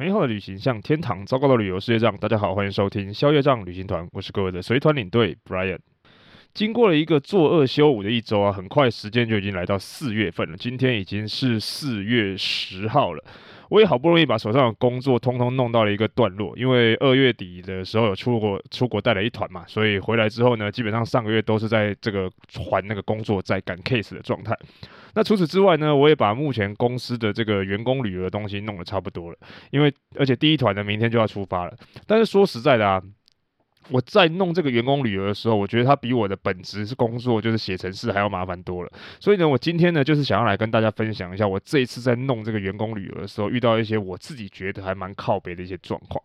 美好的旅行像天堂，糟糕的旅游是业障。大家好，欢迎收听消业障旅行团，我是各位的随团领队 Brian。经过了一个做二休五的一周啊，很快时间就已经来到四月份了。今天已经是四月十号了。我也好不容易把手上的工作通通弄到了一个段落，因为二月底的时候有出国出国带了一团嘛，所以回来之后呢，基本上上个月都是在这个还那个工作在赶 case 的状态。那除此之外呢，我也把目前公司的这个员工旅游的东西弄得差不多了，因为而且第一团呢明天就要出发了。但是说实在的啊。我在弄这个员工旅游的时候，我觉得它比我的本职是工作，就是写程式还要麻烦多了。所以呢，我今天呢就是想要来跟大家分享一下，我这一次在弄这个员工旅游的时候，遇到一些我自己觉得还蛮靠北的一些状况。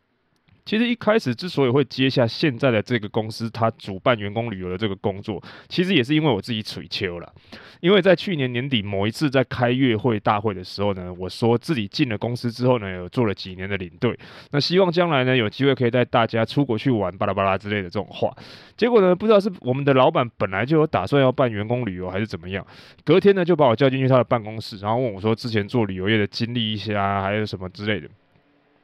其实一开始之所以会接下现在的这个公司，他主办员工旅游的这个工作，其实也是因为我自己嘴秋了。因为在去年年底某一次在开月会大会的时候呢，我说自己进了公司之后呢，有做了几年的领队，那希望将来呢有机会可以带大家出国去玩巴拉巴拉之类的这种话。结果呢，不知道是我们的老板本来就有打算要办员工旅游，还是怎么样，隔天呢就把我叫进去他的办公室，然后问我说之前做旅游业的经历一些啊，还有什么之类的。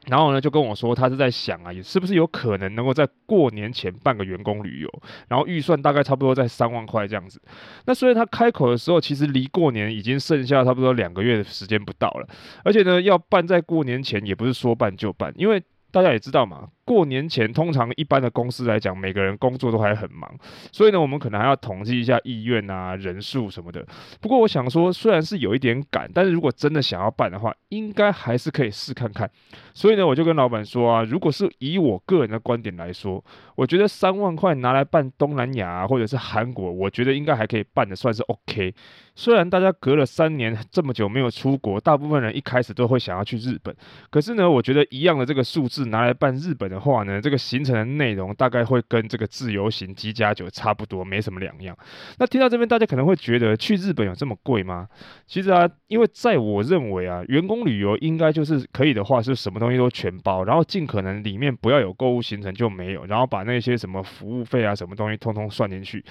然后呢，就跟我说，他是在想啊，是不是有可能能够在过年前办个员工旅游，然后预算大概差不多在三万块这样子。那所以他开口的时候，其实离过年已经剩下差不多两个月的时间不到了，而且呢，要办在过年前也不是说办就办，因为大家也知道嘛。过年前，通常一般的公司来讲，每个人工作都还很忙，所以呢，我们可能还要统计一下意愿啊、人数什么的。不过，我想说，虽然是有一点赶，但是如果真的想要办的话，应该还是可以试看看。所以呢，我就跟老板说啊，如果是以我个人的观点来说，我觉得三万块拿来办东南亚，或者是韩国，我觉得应该还可以办的算是 OK。虽然大家隔了三年这么久没有出国，大部分人一开始都会想要去日本，可是呢，我觉得一样的这个数字拿来办日本的话呢，这个行程的内容大概会跟这个自由行机加酒差不多，没什么两样。那听到这边，大家可能会觉得去日本有这么贵吗？其实啊，因为在我认为啊，员工旅游应该就是可以的话，是什么东西都全包，然后尽可能里面不要有购物行程就没有，然后把那些什么服务费啊、什么东西通通算进去。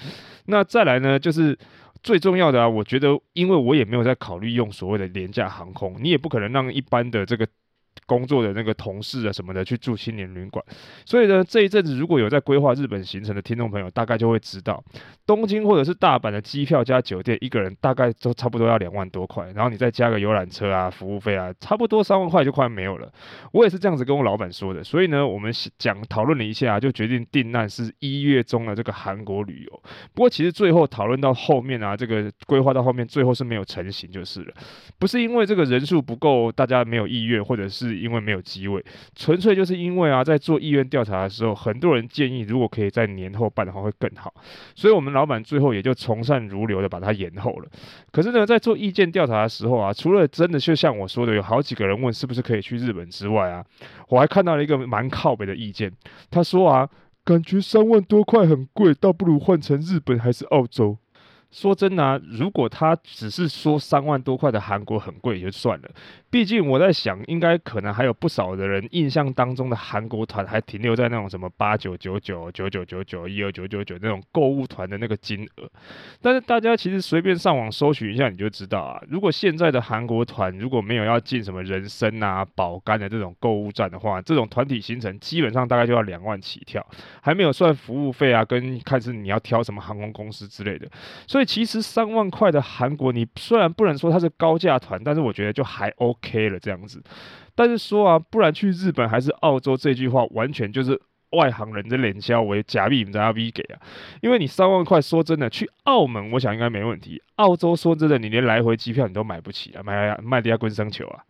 那再来呢，就是最重要的啊，我觉得，因为我也没有在考虑用所谓的廉价航空，你也不可能让一般的这个。工作的那个同事啊什么的去住青年旅馆，所以呢，这一阵子如果有在规划日本行程的听众朋友，大概就会知道，东京或者是大阪的机票加酒店，一个人大概都差不多要两万多块，然后你再加个游览车啊、服务费啊，差不多三万块就快没有了。我也是这样子跟我老板说的，所以呢，我们讲讨论了一下，就决定定案是一月中的这个韩国旅游。不过其实最后讨论到后面啊，这个规划到后面最后是没有成型就是了，不是因为这个人数不够，大家没有意愿，或者是。是因为没有机位，纯粹就是因为啊，在做意愿调查的时候，很多人建议如果可以在年后办的话会更好，所以我们老板最后也就从善如流的把它延后了。可是呢，在做意见调查的时候啊，除了真的就像我说的，有好几个人问是不是可以去日本之外啊，我还看到了一个蛮靠北的意见，他说啊，感觉三万多块很贵，倒不如换成日本还是澳洲。说真的啊，如果他只是说三万多块的韩国很贵也就算了。毕竟我在想，应该可能还有不少的人印象当中的韩国团还停留在那种什么八九九九、九九九九、一二九九九那种购物团的那个金额。但是大家其实随便上网搜寻一下，你就知道啊，如果现在的韩国团如果没有要进什么人参啊、保肝的这种购物站的话，这种团体行程基本上大概就要两万起跳，还没有算服务费啊，跟看是你要挑什么航空公司之类的。所以以其实三万块的韩国，你虽然不能说它是高价团，但是我觉得就还 OK。了这样子，但是说啊，不然去日本还是澳洲这句话，完全就是外行人的脸笑为假币，你知道 V 给啊？因为你三万块，说真的，去澳门，我想应该没问题。澳洲说真的，你连来回机票你都买不起啊，买卖的要滚生球啊！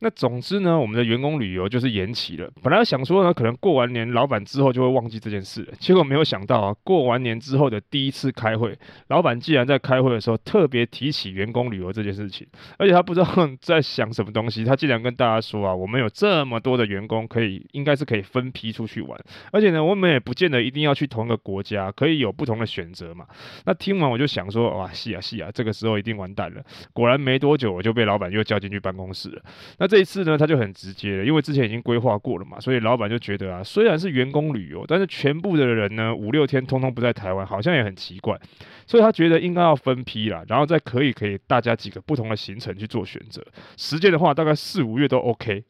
那总之呢，我们的员工旅游就是延期了。本来想说呢，可能过完年，老板之后就会忘记这件事了。结果没有想到啊，过完年之后的第一次开会，老板竟然在开会的时候特别提起员工旅游这件事情。而且他不知道 在想什么东西，他竟然跟大家说啊，我们有这么多的员工，可以应该是可以分批出去玩。而且呢，我们也不见得一定要去同一个国家，可以有不同的选择嘛。那听完我就想说，哇，是啊是啊，这个时候一定完蛋了。果然没多久，我就被老板又叫进去办公室了。那这一次呢，他就很直接了，因为之前已经规划过了嘛，所以老板就觉得啊，虽然是员工旅游，但是全部的人呢，五六天通通不在台湾，好像也很奇怪，所以他觉得应该要分批啦，然后再可以可以大家几个不同的行程去做选择，时间的话大概四五月都 OK。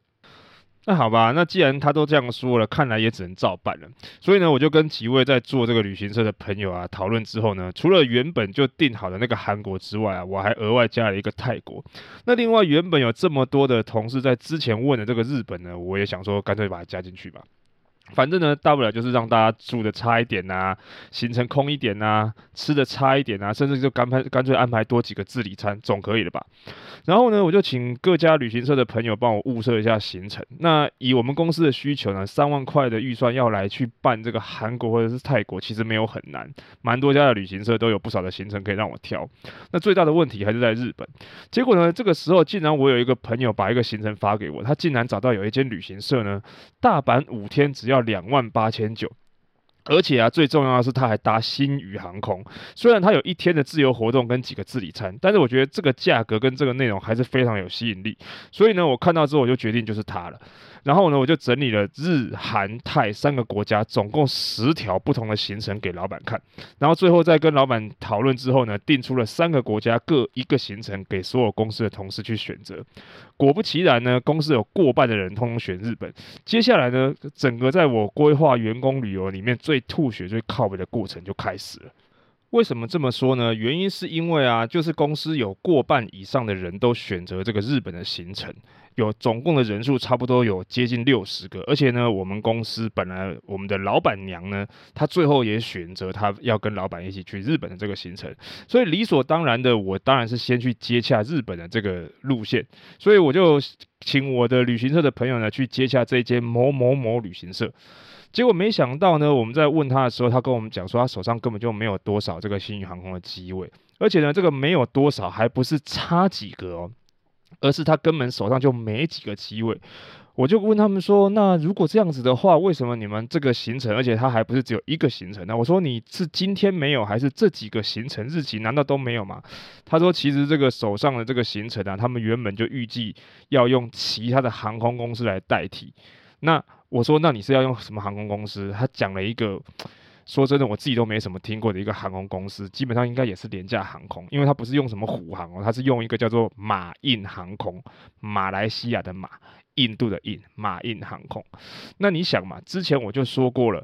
那好吧，那既然他都这样说了，看来也只能照办了。所以呢，我就跟几位在做这个旅行社的朋友啊讨论之后呢，除了原本就定好的那个韩国之外啊，我还额外加了一个泰国。那另外原本有这么多的同事在之前问的这个日本呢，我也想说干脆把它加进去吧。反正呢，大不了就是让大家住的差一点呐、行程空一点呐、吃的差一点呐、甚至就干排干脆安排多几个自理餐，总可以了吧？然后呢，我就请各家旅行社的朋友帮我物色一下行程。那以我们公司的需求呢，三万块的预算要来去办这个韩国或者是泰国，其实没有很难，蛮多家的旅行社都有不少的行程可以让我挑。那最大的问题还是在日本。结果呢，这个时候竟然我有一个朋友把一个行程发给我，他竟然找到有一间旅行社呢，大阪五天只要。两万八千九，而且啊，最重要的是他还搭新宇航空。虽然他有一天的自由活动跟几个自理餐，但是我觉得这个价格跟这个内容还是非常有吸引力。所以呢，我看到之后我就决定就是他了。然后呢，我就整理了日、韩、泰三个国家，总共十条不同的行程给老板看。然后最后再跟老板讨论之后呢，定出了三个国家各一个行程给所有公司的同事去选择。果不其然呢，公司有过半的人通通选日本。接下来呢，整个在我规划员工旅游里面最吐血、最靠北的过程就开始了。为什么这么说呢？原因是因为啊，就是公司有过半以上的人都选择这个日本的行程。有总共的人数差不多有接近六十个，而且呢，我们公司本来我们的老板娘呢，她最后也选择她要跟老板一起去日本的这个行程，所以理所当然的，我当然是先去接洽日本的这个路线，所以我就请我的旅行社的朋友呢去接洽这间某某某旅行社，结果没想到呢，我们在问他的时候，他跟我们讲说，他手上根本就没有多少这个新宇航空的机位，而且呢，这个没有多少还不是差几个哦。而是他根本手上就没几个机位，我就问他们说：“那如果这样子的话，为什么你们这个行程，而且他还不是只有一个行程呢？”我说：“你是今天没有，还是这几个行程日期难道都没有吗？”他说：“其实这个手上的这个行程啊，他们原本就预计要用其他的航空公司来代替。”那我说：“那你是要用什么航空公司？”他讲了一个。说真的，我自己都没什么听过的一个航空公司，基本上应该也是廉价航空，因为它不是用什么虎航哦，它是用一个叫做马印航空，马来西亚的马，印度的印，马印航空。那你想嘛，之前我就说过了，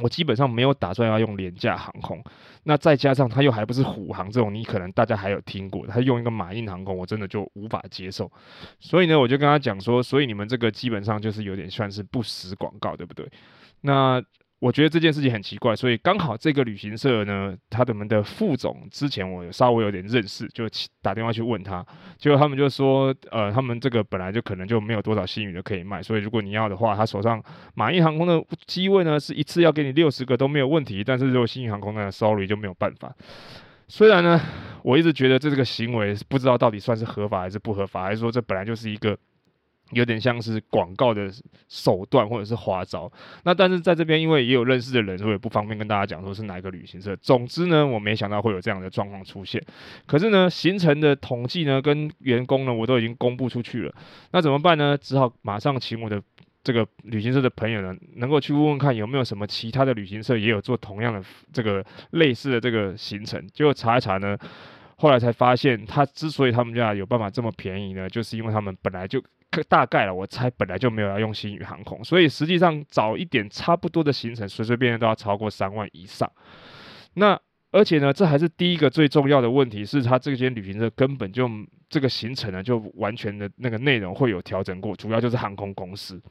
我基本上没有打算要用廉价航空，那再加上它又还不是虎航这种，你可能大家还有听过，它用一个马印航空，我真的就无法接受。所以呢，我就跟他讲说，所以你们这个基本上就是有点算是不实广告，对不对？那。我觉得这件事情很奇怪，所以刚好这个旅行社呢，他们的副总之前我稍微有点认识，就打电话去问他，结果他们就说，呃，他们这个本来就可能就没有多少新宇的可以卖，所以如果你要的话，他手上马印航空的机位呢是一次要给你六十个都没有问题，但是如果星宇航空呢，sorry 就没有办法。虽然呢，我一直觉得这这个行为不知道到底算是合法还是不合法，还是说这本来就是一个。有点像是广告的手段或者是花招，那但是在这边因为也有认识的人，所以不方便跟大家讲说是哪一个旅行社。总之呢，我没想到会有这样的状况出现。可是呢，行程的统计呢跟员工呢我都已经公布出去了，那怎么办呢？只好马上请我的这个旅行社的朋友呢，能够去问问看有没有什么其他的旅行社也有做同样的这个类似的这个行程。结果查一查呢，后来才发现他之所以他们家有办法这么便宜呢，就是因为他们本来就。大概了，我猜本来就没有要用星宇航空，所以实际上找一点差不多的行程，随随便便都要超过三万以上。那而且呢，这还是第一个最重要的问题，是他这间旅行社根本就这个行程呢，就完全的那个内容会有调整过，主要就是航空公司。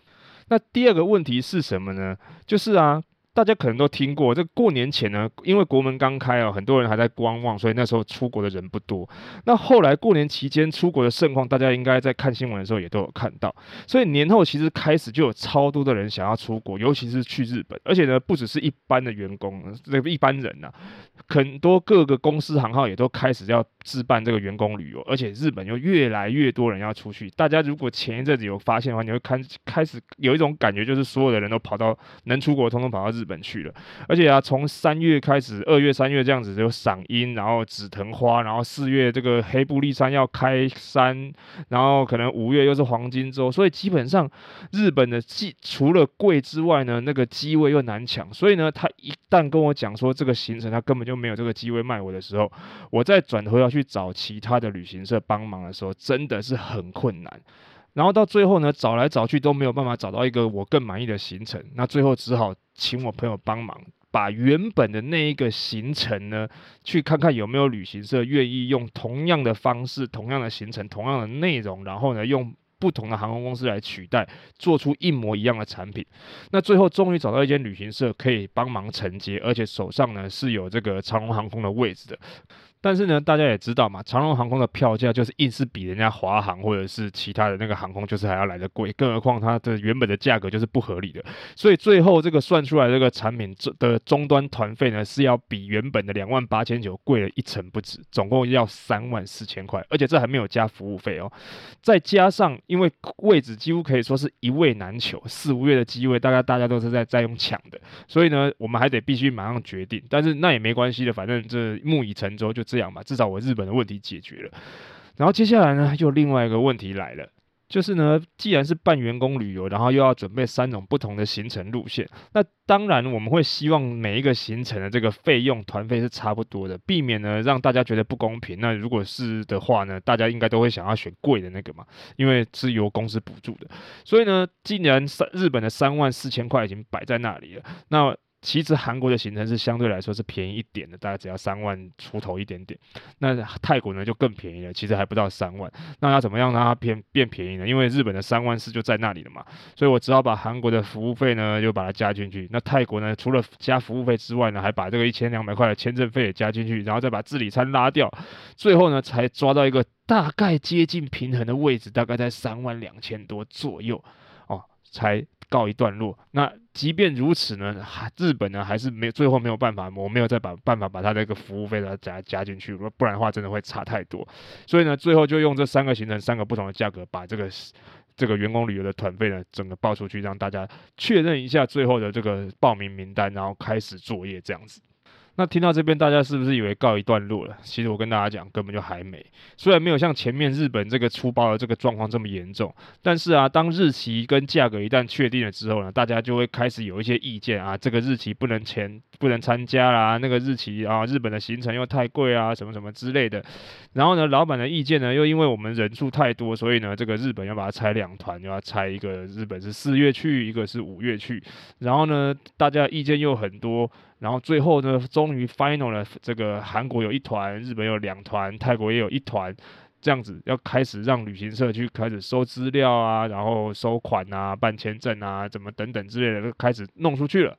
那第二个问题是什么呢？就是啊。大家可能都听过，这过年前呢，因为国门刚开啊，很多人还在观望，所以那时候出国的人不多。那后来过年期间出国的盛况，大家应该在看新闻的时候也都有看到。所以年后其实开始就有超多的人想要出国，尤其是去日本。而且呢，不只是一般的员工，这个一般人呐、很多各个公司行号也都开始要置办这个员工旅游。而且日本又越来越多人要出去。大家如果前一阵子有发现的话，你会看开始有一种感觉，就是所有的人都跑到能出国，通通跑到日本。去了，而且啊，从三月开始，二月、三月这样子就赏樱，然后紫藤花，然后四月这个黑布利山要开山，然后可能五月又是黄金周，所以基本上日本的机除了贵之外呢，那个机位又难抢，所以呢，他一旦跟我讲说这个行程他根本就没有这个机位卖我的时候，我再转头要去找其他的旅行社帮忙的时候，真的是很困难。然后到最后呢，找来找去都没有办法找到一个我更满意的行程，那最后只好请我朋友帮忙，把原本的那一个行程呢，去看看有没有旅行社愿意用同样的方式、同样的行程、同样的内容，然后呢用。不同的航空公司来取代，做出一模一样的产品。那最后终于找到一间旅行社可以帮忙承接，而且手上呢是有这个长荣航空的位置的。但是呢，大家也知道嘛，长荣航空的票价就是硬是比人家华航或者是其他的那个航空就是还要来得贵，更何况它的原本的价格就是不合理的。所以最后这个算出来这个产品的终端团费呢，是要比原本的两万八千九贵了一成不止，总共要三万四千块，而且这还没有加服务费哦。再加上因为位置几乎可以说是一位难求，四五月的机位大概大家都是在在用抢的，所以呢，我们还得必须马上决定。但是那也没关系的，反正这木已成舟就。这样吧，至少我日本的问题解决了。然后接下来呢，又另外一个问题来了，就是呢，既然是办员工旅游，然后又要准备三种不同的行程路线，那当然我们会希望每一个行程的这个费用团费是差不多的，避免呢让大家觉得不公平。那如果是的话呢，大家应该都会想要选贵的那个嘛，因为是由公司补助的。所以呢，既然三日本的三万四千块已经摆在那里了，那其实韩国的行程是相对来说是便宜一点的，大概只要三万出头一点点。那泰国呢就更便宜了，其实还不到三万。那要怎么样让它变变便宜呢？因为日本的三万四就在那里了嘛，所以我只好把韩国的服务费呢就把它加进去。那泰国呢除了加服务费之外呢，还把这个一千两百块的签证费也加进去，然后再把自理餐拉掉，最后呢才抓到一个大概接近平衡的位置，大概在三万两千多左右哦，才。告一段落。那即便如此呢，日本呢还是没最后没有办法，我没有再把办法把它那个服务费再加加进去，不然的话真的会差太多。所以呢，最后就用这三个行程，三个不同的价格，把这个这个员工旅游的团费呢整个报出去，让大家确认一下最后的这个报名名单，然后开始作业这样子。那听到这边，大家是不是以为告一段落了？其实我跟大家讲，根本就还没。虽然没有像前面日本这个出包的这个状况这么严重，但是啊，当日期跟价格一旦确定了之后呢，大家就会开始有一些意见啊，这个日期不能前不能参加啦，那个日期啊，日本的行程又太贵啊，什么什么之类的。然后呢，老板的意见呢，又因为我们人数太多，所以呢，这个日本要把它拆两团，要拆一个日本是四月去，一个是五月去。然后呢，大家意见又很多。然后最后呢，终于 final 了，这个韩国有一团，日本有两团，泰国也有一团，这样子要开始让旅行社去开始收资料啊，然后收款啊，办签证啊，怎么等等之类的，都开始弄出去了。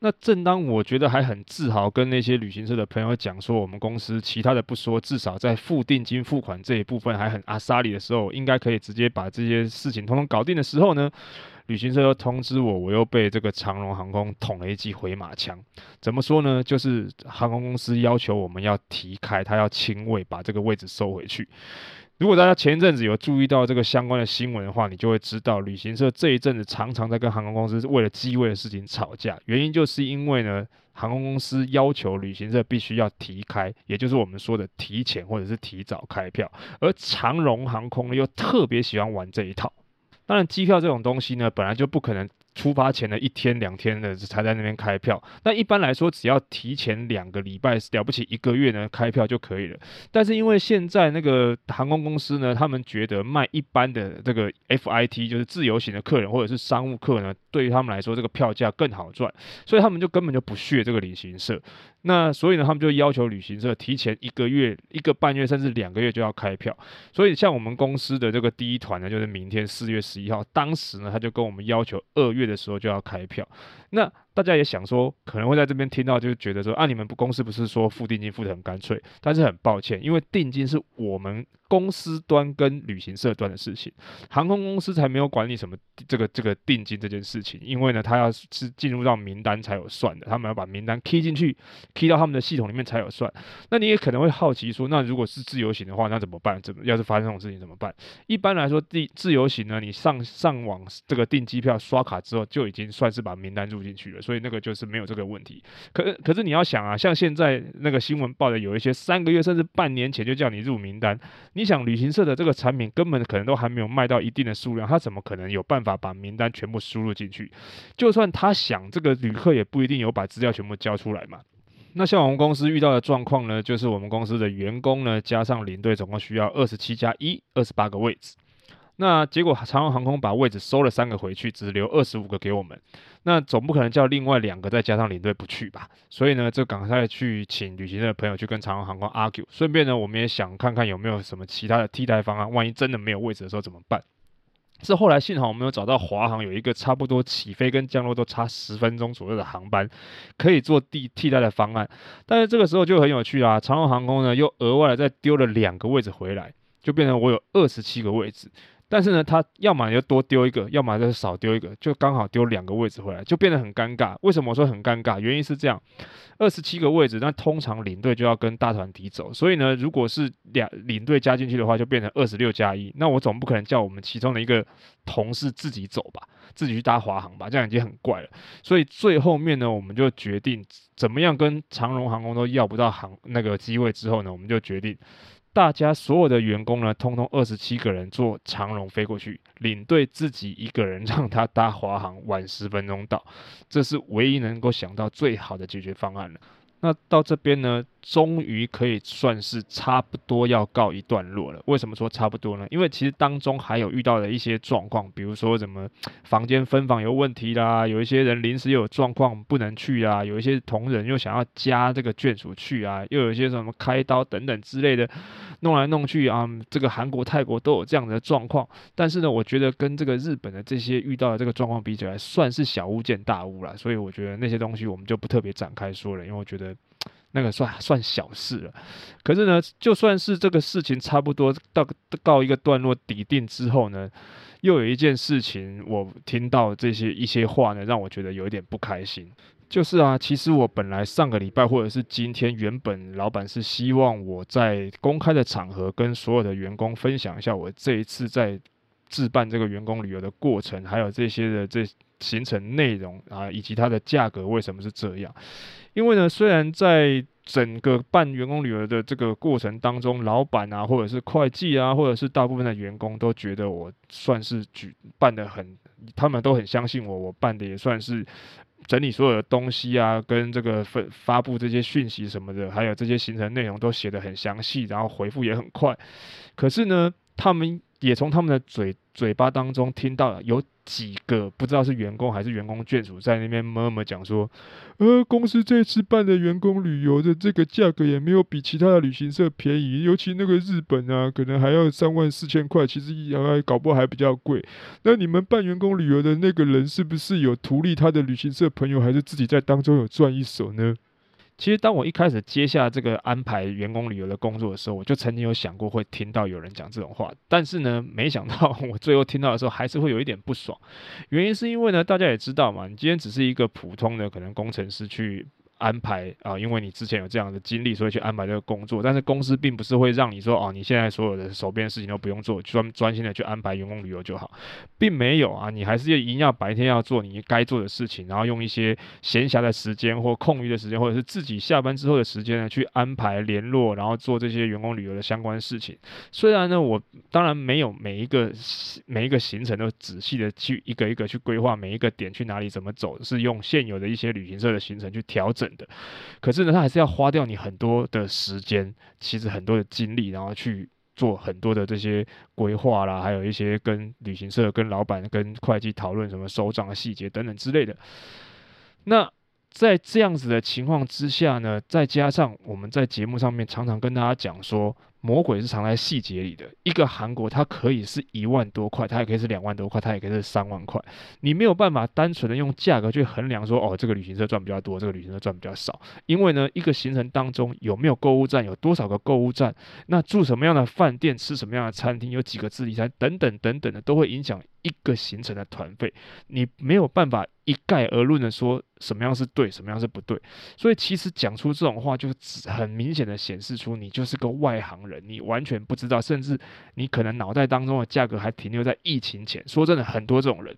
那正当我觉得还很自豪，跟那些旅行社的朋友讲说，我们公司其他的不说，至少在付定金付款这一部分还很阿萨里的时候，应该可以直接把这些事情通通搞定的时候呢，旅行社又通知我，我又被这个长荣航空捅了一记回马枪。怎么说呢？就是航空公司要求我们要提开，他要清位，把这个位置收回去。如果大家前一阵子有注意到这个相关的新闻的话，你就会知道，旅行社这一阵子常常在跟航空公司为了机位的事情吵架，原因就是因为呢，航空公司要求旅行社必须要提开，也就是我们说的提前或者是提早开票，而长荣航空呢又特别喜欢玩这一套。当然，机票这种东西呢，本来就不可能。出发前的一天两天的才在那边开票，那一般来说只要提前两个礼拜，了不起一个月呢开票就可以了。但是因为现在那个航空公司呢，他们觉得卖一般的这个 FIT 就是自由行的客人或者是商务客呢，对于他们来说这个票价更好赚，所以他们就根本就不屑这个旅行社。那所以呢，他们就要求旅行社提前一个月、一个半月甚至两个月就要开票。所以像我们公司的这个第一团呢，就是明天四月十一号，当时呢他就跟我们要求二月的时候就要开票。那大家也想说，可能会在这边听到，就是觉得说，啊，你们不公司不是说付定金付得很干脆？但是很抱歉，因为定金是我们公司端跟旅行社端的事情，航空公司才没有管理什么这个这个定金这件事情。因为呢，他要是进入到名单才有算的，他们要把名单 key 进去，key 到他们的系统里面才有算。那你也可能会好奇说，那如果是自由行的话，那怎么办？怎么要是发生这种事情怎么办？一般来说，自自由行呢，你上上网这个订机票刷卡之后，就已经算是把名单入进去了。所以那个就是没有这个问题，可可是你要想啊，像现在那个新闻报的有一些三个月甚至半年前就叫你入名单，你想旅行社的这个产品根本可能都还没有卖到一定的数量，他怎么可能有办法把名单全部输入进去？就算他想，这个旅客也不一定有把资料全部交出来嘛。那像我们公司遇到的状况呢，就是我们公司的员工呢加上领队总共需要二十七加一，二十八个位置。那结果长荣航空把位置收了三个回去，只留二十五个给我们。那总不可能叫另外两个再加上领队不去吧？所以呢，就赶快去请旅行社的朋友去跟长荣航空 argue。顺便呢，我们也想看看有没有什么其他的替代方案，万一真的没有位置的时候怎么办？是后来幸好我们有找到华航有一个差不多起飞跟降落都差十分钟左右的航班，可以做替替代的方案。但是这个时候就很有趣啦，长荣航空呢又额外的再丢了两个位置回来，就变成我有二十七个位置。但是呢，他要么就多丢一个，要么就少丢一个，就刚好丢两个位置回来，就变得很尴尬。为什么我说很尴尬？原因是这样，二十七个位置，那通常领队就要跟大团体走，所以呢，如果是两领队加进去的话，就变成二十六加一。那我总不可能叫我们其中的一个同事自己走吧，自己去搭华航吧，这样已经很怪了。所以最后面呢，我们就决定怎么样跟长荣航空都要不到航那个机位之后呢，我们就决定。大家所有的员工呢，通通二十七个人坐长龙飞过去，领队自己一个人让他搭华航，晚十分钟到，这是唯一能够想到最好的解决方案了。那到这边呢，终于可以算是差不多要告一段落了。为什么说差不多呢？因为其实当中还有遇到的一些状况，比如说什么 房间分房有问题啦，有一些人临时有状况不能去啊，有一些同仁又想要加这个眷属去啊，又有一些什么开刀等等之类的，弄来弄去啊，这个韩国、泰国都有这样的状况。但是呢，我觉得跟这个日本的这些遇到的这个状况比起来，算是小巫见大巫了。所以我觉得那些东西我们就不特别展开说了，因为我觉得。那个算算小事了，可是呢，就算是这个事情差不多到告一个段落底定之后呢，又有一件事情，我听到这些一些话呢，让我觉得有一点不开心。就是啊，其实我本来上个礼拜或者是今天，原本老板是希望我在公开的场合跟所有的员工分享一下我这一次在置办这个员工旅游的过程，还有这些的这行程内容啊，以及它的价格为什么是这样。因为呢，虽然在整个办员工旅游的这个过程当中，老板啊，或者是会计啊，或者是大部分的员工都觉得我算是举办得很，他们都很相信我，我办的也算是整理所有的东西啊，跟这个发发布这些讯息什么的，还有这些行程内容都写的很详细，然后回复也很快。可是呢，他们也从他们的嘴嘴巴当中听到了有。几个不知道是员工还是员工眷属在那边默默讲说，呃，公司这次办的员工旅游的这个价格也没有比其他的旅行社便宜，尤其那个日本啊，可能还要三万四千块，其实也还搞不好还比较贵。那你们办员工旅游的那个人是不是有图利他的旅行社朋友，还是自己在当中有赚一手呢？其实，当我一开始接下这个安排员工旅游的工作的时候，我就曾经有想过会听到有人讲这种话，但是呢，没想到我最后听到的时候，还是会有一点不爽。原因是因为呢，大家也知道嘛，你今天只是一个普通的可能工程师去。安排啊，因为你之前有这样的经历，所以去安排这个工作。但是公司并不是会让你说哦，你现在所有的手边的事情都不用做，专专心的去安排员工旅游就好，并没有啊，你还是要一定要白天要做你该做的事情，然后用一些闲暇的时间或空余的时间，或者是自己下班之后的时间呢，去安排联络，然后做这些员工旅游的相关事情。虽然呢，我当然没有每一个每一个行程都仔细的去一个一个去规划每一个点去哪里怎么走，是用现有的一些旅行社的行程去调整。的，可是呢，他还是要花掉你很多的时间，其实很多的精力，然后去做很多的这些规划啦，还有一些跟旅行社、跟老板、跟会计讨论什么收账的细节等等之类的。那在这样子的情况之下呢，再加上我们在节目上面常常跟大家讲说。魔鬼是藏在细节里的。一个韩国，它可以是一万多块，它也可以是两万多块，它也可以是三万块。你没有办法单纯的用价格去衡量说，哦，这个旅行社赚比较多，这个旅行社赚比较少。因为呢，一个行程当中有没有购物站，有多少个购物站，那住什么样的饭店，吃什么样的餐厅，有几个自理餐，等等等等的，都会影响一个行程的团费。你没有办法一概而论的说什么样是对，什么样是不对。所以其实讲出这种话，就很明显的显示出你就是个外行人。人，你完全不知道，甚至你可能脑袋当中的价格还停留在疫情前。说真的，很多这种人，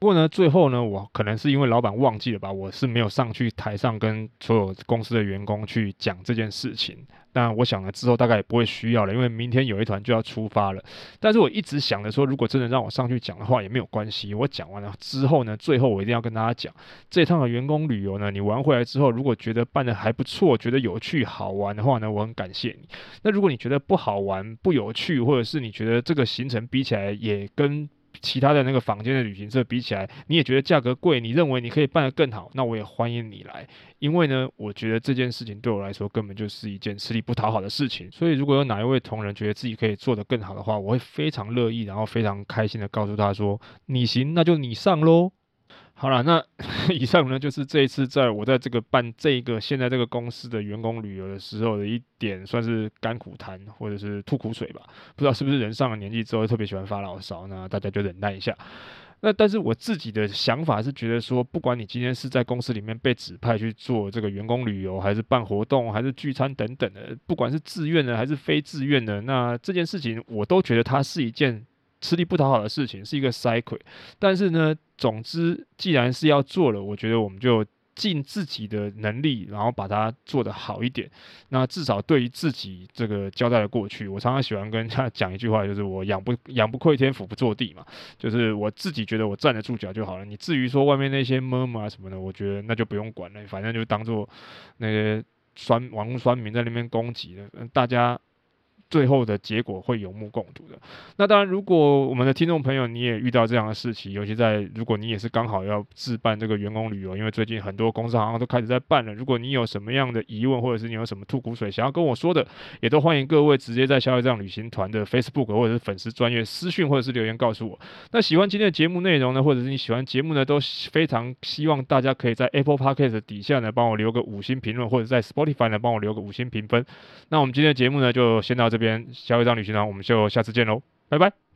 不过呢，最后呢，我可能是因为老板忘记了吧，我是没有上去台上跟所有公司的员工去讲这件事情。但我想呢，之后大概也不会需要了，因为明天有一团就要出发了。但是我一直想着说，如果真的让我上去讲的话，也没有关系。我讲完了之后呢，最后我一定要跟大家讲，这趟的员工旅游呢，你玩回来之后，如果觉得办得还不错，觉得有趣好玩的话呢，我很感谢你。那如果你觉得不好玩、不有趣，或者是你觉得这个行程比起来也跟其他的那个房间的旅行社比起来，你也觉得价格贵，你认为你可以办得更好，那我也欢迎你来。因为呢，我觉得这件事情对我来说根本就是一件吃力不讨好的事情。所以，如果有哪一位同仁觉得自己可以做得更好的话，我会非常乐意，然后非常开心的告诉他说：“你行，那就你上喽。”好了，那 以上呢就是这一次在我在这个办这个现在这个公司的员工旅游的时候的一点算是甘苦谈或者是吐苦水吧。不知道是不是人上了年纪之后特别喜欢发牢骚，那大家就忍耐一下。那但是我自己的想法是觉得说，不管你今天是在公司里面被指派去做这个员工旅游，还是办活动，还是聚餐等等的，不管是自愿的还是非自愿的，那这件事情我都觉得它是一件。吃力不讨好的事情是一个 cycle，但是呢，总之既然是要做了，我觉得我们就尽自己的能力，然后把它做得好一点。那至少对于自己这个交代的过去，我常常喜欢跟人家讲一句话，就是我养不养不愧天，俯不作地嘛。就是我自己觉得我站得住脚就好了。你至于说外面那些么么啊什么的，我觉得那就不用管了，反正就当做那些酸网络酸民在那边攻击的，大家。最后的结果会有目共睹的。那当然，如果我们的听众朋友你也遇到这样的事情，尤其在如果你也是刚好要自办这个员工旅游，因为最近很多公司好像都开始在办了。如果你有什么样的疑问，或者是你有什么吐苦水想要跟我说的，也都欢迎各位直接在消业障旅行团的 Facebook 或者是粉丝专业私讯或者是留言告诉我。那喜欢今天的节目内容呢，或者是你喜欢节目呢，都非常希望大家可以在 Apple Podcast 底下呢帮我留个五星评论，或者在 Spotify 呢帮我留个五星评分。那我们今天的节目呢就先到这边。边消业障旅行团，我们就下次见喽，拜拜。